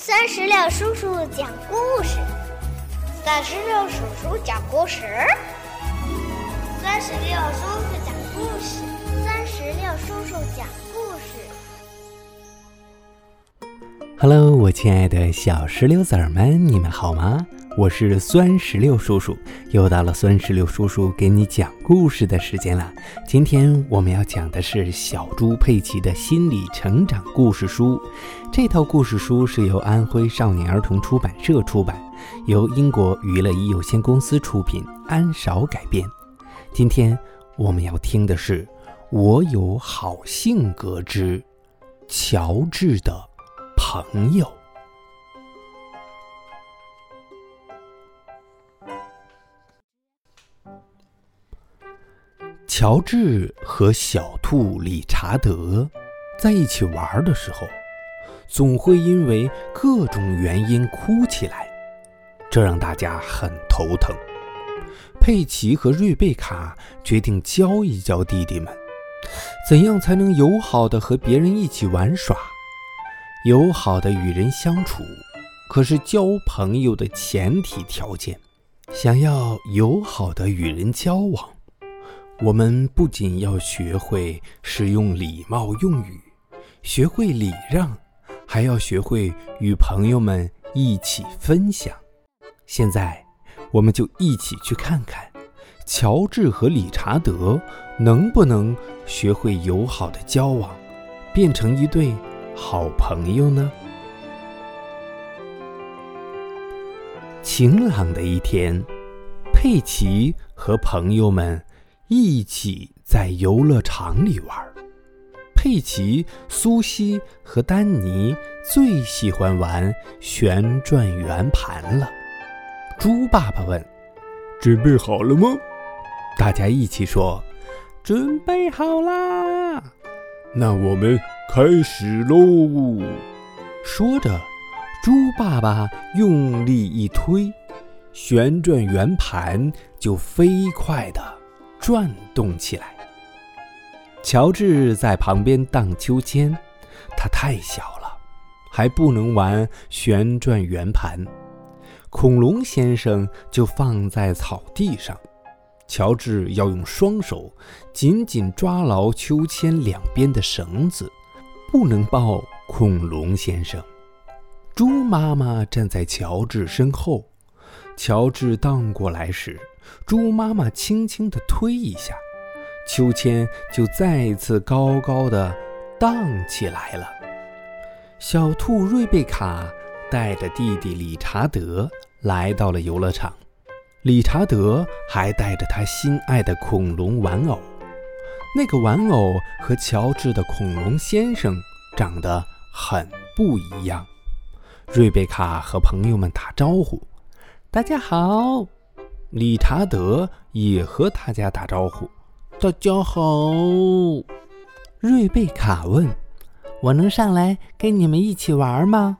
三十六叔叔讲故事，三十六叔叔讲故事，三十六叔叔讲故事，三十六叔叔讲故事。Hello，我亲爱的小石榴籽儿们，你们好吗？我是酸石榴叔叔，又到了酸石榴叔叔给你讲故事的时间了。今天我们要讲的是小猪佩奇的心理成长故事书。这套故事书是由安徽少年儿童出版社出版，由英国娱乐一有限公司出品，安少改编。今天我们要听的是《我有好性格之乔治的朋友》。乔治和小兔理查德在一起玩的时候，总会因为各种原因哭起来，这让大家很头疼。佩奇和瑞贝卡决定教一教弟弟们，怎样才能友好的和别人一起玩耍，友好的与人相处，可是交朋友的前提条件。想要友好的与人交往。我们不仅要学会使用礼貌用语，学会礼让，还要学会与朋友们一起分享。现在，我们就一起去看看，乔治和理查德能不能学会友好的交往，变成一对好朋友呢？晴朗的一天，佩奇和朋友们。一起在游乐场里玩。佩奇、苏西和丹尼最喜欢玩旋转圆盘了。猪爸爸问：“准备好了吗？”大家一起说：“准备好啦！”那我们开始喽。说着，猪爸爸用力一推，旋转圆盘就飞快的。转动起来。乔治在旁边荡秋千，他太小了，还不能玩旋转圆盘。恐龙先生就放在草地上，乔治要用双手紧紧抓牢秋千两边的绳子，不能抱恐龙先生。猪妈妈站在乔治身后，乔治荡过来时。猪妈妈轻轻地推一下，秋千就再次高高的荡起来了。小兔瑞贝卡带着弟弟理查德来到了游乐场，理查德还带着他心爱的恐龙玩偶。那个玩偶和乔治的恐龙先生长得很不一样。瑞贝卡和朋友们打招呼：“大家好。”理查德也和大家打招呼：“大家好。”瑞贝卡问：“我能上来跟你们一起玩吗？”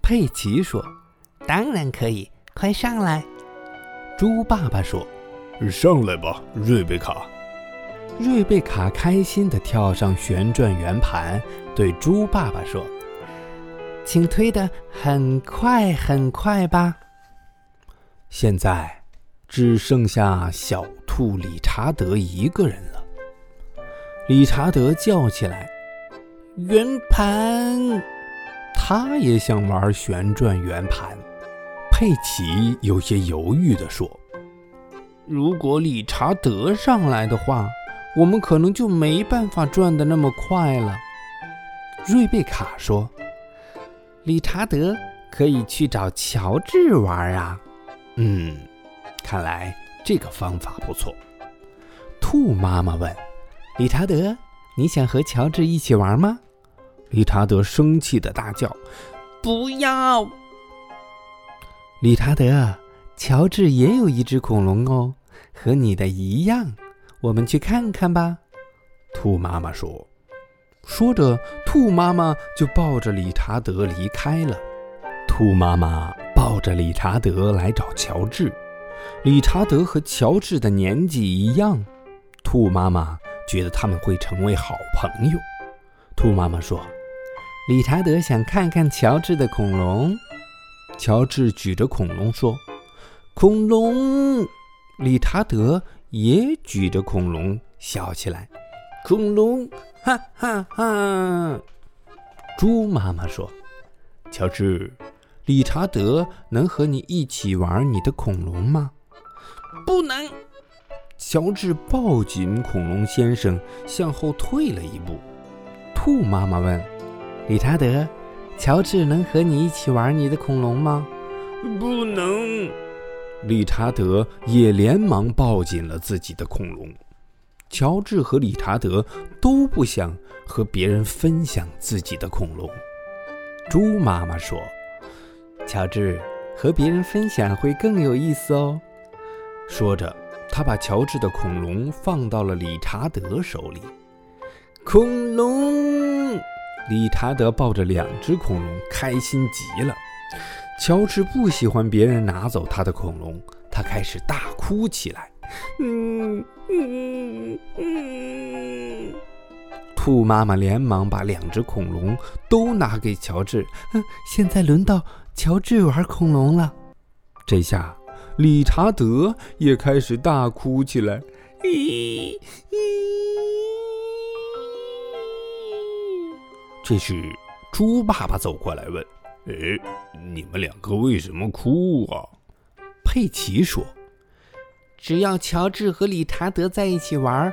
佩奇说：“当然可以，快上来。”猪爸爸说：“上来吧，瑞贝卡。”瑞贝卡开心地跳上旋转圆盘，对猪爸爸说：“请推得很快很快吧。”现在。只剩下小兔理查德一个人了。理查德叫起来：“圆盘！”他也想玩旋转圆盘。佩奇有些犹豫地说：“如果理查德上来的话，我们可能就没办法转得那么快了。”瑞贝卡说：“理查德可以去找乔治玩啊。”嗯。看来这个方法不错。兔妈妈问：“理查德，你想和乔治一起玩吗？”理查德生气的大叫：“不要！”理查德，乔治也有一只恐龙哦，和你的一样，我们去看看吧。”兔妈妈说。说着，兔妈妈就抱着理查德离开了。兔妈妈抱着理查德来找乔治。理查德和乔治的年纪一样，兔妈妈觉得他们会成为好朋友。兔妈妈说：“理查德想看看乔治的恐龙。乔治举着恐龙说：“恐龙。”理查德也举着恐龙笑起来：“恐龙，哈哈哈！”猪妈妈说：“乔治，理查德能和你一起玩你的恐龙吗？”“不能。”乔治抱紧恐龙先生，向后退了一步。兔妈妈问：“理查德，乔治能和你一起玩你的恐龙吗？”“不能。”理查德也连忙抱紧了自己的恐龙。乔治和理查德都不想和别人分享自己的恐龙。猪妈妈说：“乔治，和别人分享会更有意思哦。”说着。他把乔治的恐龙放到了理查德手里。恐龙，理查德抱着两只恐龙，开心极了。乔治不喜欢别人拿走他的恐龙，他开始大哭起来。嗯嗯嗯。兔妈妈连忙把两只恐龙都拿给乔治。现在轮到乔治玩恐龙了。这下。理查德也开始大哭起来。咦这时，猪爸爸走过来问：“哎，你们两个为什么哭啊？”佩奇说：“只要乔治和理查德在一起玩，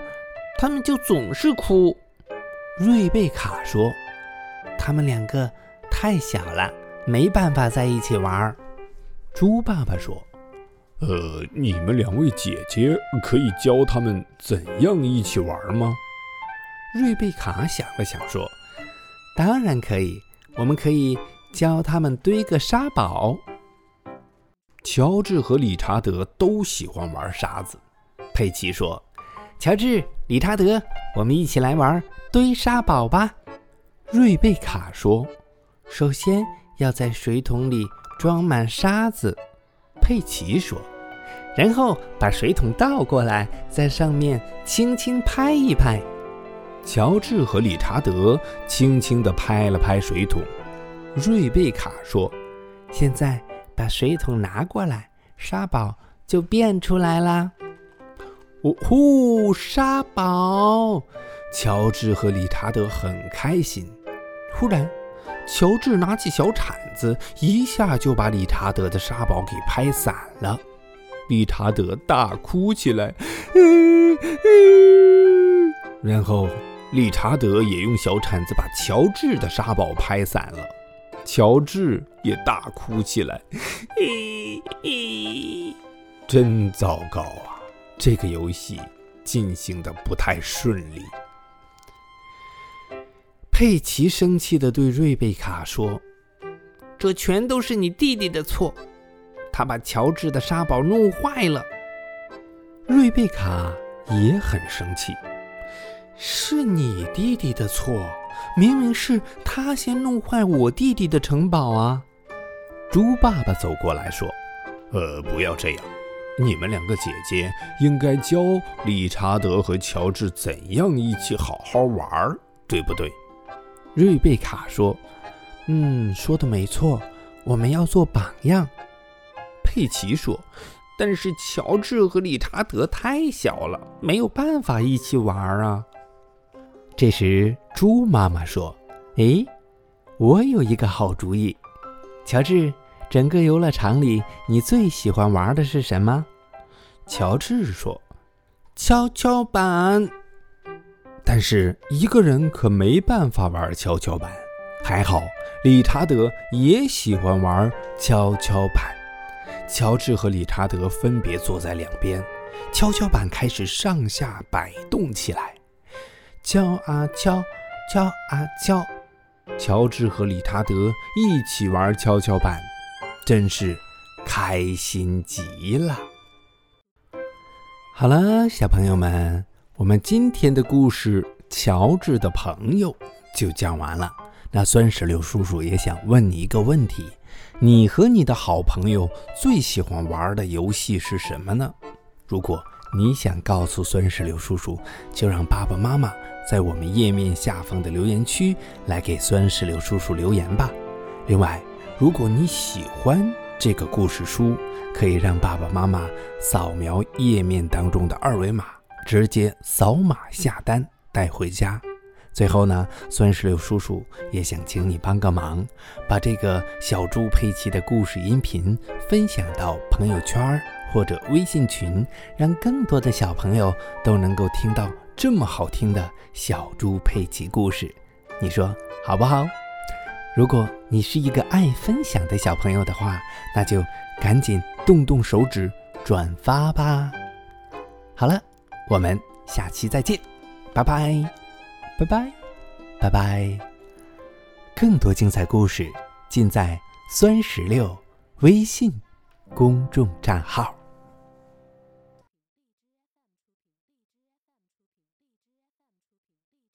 他们就总是哭。”瑞贝卡说：“他们两个太小了，没办法在一起玩。”猪爸爸说。呃，你们两位姐姐可以教他们怎样一起玩吗？瑞贝卡想了想说：“当然可以，我们可以教他们堆个沙堡。”乔治和理查德都喜欢玩沙子。佩奇说：“乔治、理查德，我们一起来玩堆沙堡吧。”瑞贝卡说：“首先要在水桶里装满沙子。”佩奇说。然后把水桶倒过来，在上面轻轻拍一拍。乔治和理查德轻轻地拍了拍水桶。瑞贝卡说：“现在把水桶拿过来，沙堡就变出来啦。”呜呼，沙堡！乔治和理查德很开心。忽然，乔治拿起小铲子，一下就把理查德的沙堡给拍散了。理查德大哭起来，然后理查德也用小铲子把乔治的沙堡拍散了。乔治也大哭起来，真糟糕啊！这个游戏进行的不太顺利。佩奇生气地对瑞贝卡说：“这全都是你弟弟的错。”他把乔治的沙堡弄坏了，瑞贝卡也很生气。是你弟弟的错，明明是他先弄坏我弟弟的城堡啊！猪爸爸走过来说：“呃，不要这样，你们两个姐姐应该教理查德和乔治怎样一起好好玩，对不对？”瑞贝卡说：“嗯，说的没错，我们要做榜样。”佩奇说：“但是乔治和理查德太小了，没有办法一起玩啊。”这时，猪妈妈说：“诶，我有一个好主意。乔治，整个游乐场里你最喜欢玩的是什么？”乔治说：“跷跷板。”但是一个人可没办法玩跷跷板。还好，理查德也喜欢玩跷跷板。乔治和理查德分别坐在两边，跷跷板开始上下摆动起来，敲啊敲，敲啊敲。乔治和理查德一起玩跷跷板，真是开心极了。好了，小朋友们，我们今天的故事《乔治的朋友》就讲完了。那酸石榴叔叔也想问你一个问题。你和你的好朋友最喜欢玩的游戏是什么呢？如果你想告诉酸石榴叔叔，就让爸爸妈妈在我们页面下方的留言区来给酸石榴叔叔留言吧。另外，如果你喜欢这个故事书，可以让爸爸妈妈扫描页面当中的二维码，直接扫码下单带回家。最后呢，酸石榴叔叔也想请你帮个忙，把这个小猪佩奇的故事音频分享到朋友圈或者微信群，让更多的小朋友都能够听到这么好听的小猪佩奇故事，你说好不好？如果你是一个爱分享的小朋友的话，那就赶紧动动手指转发吧。好了，我们下期再见，拜拜，拜拜，拜拜。更多精彩故事尽在酸石榴微信公众账号。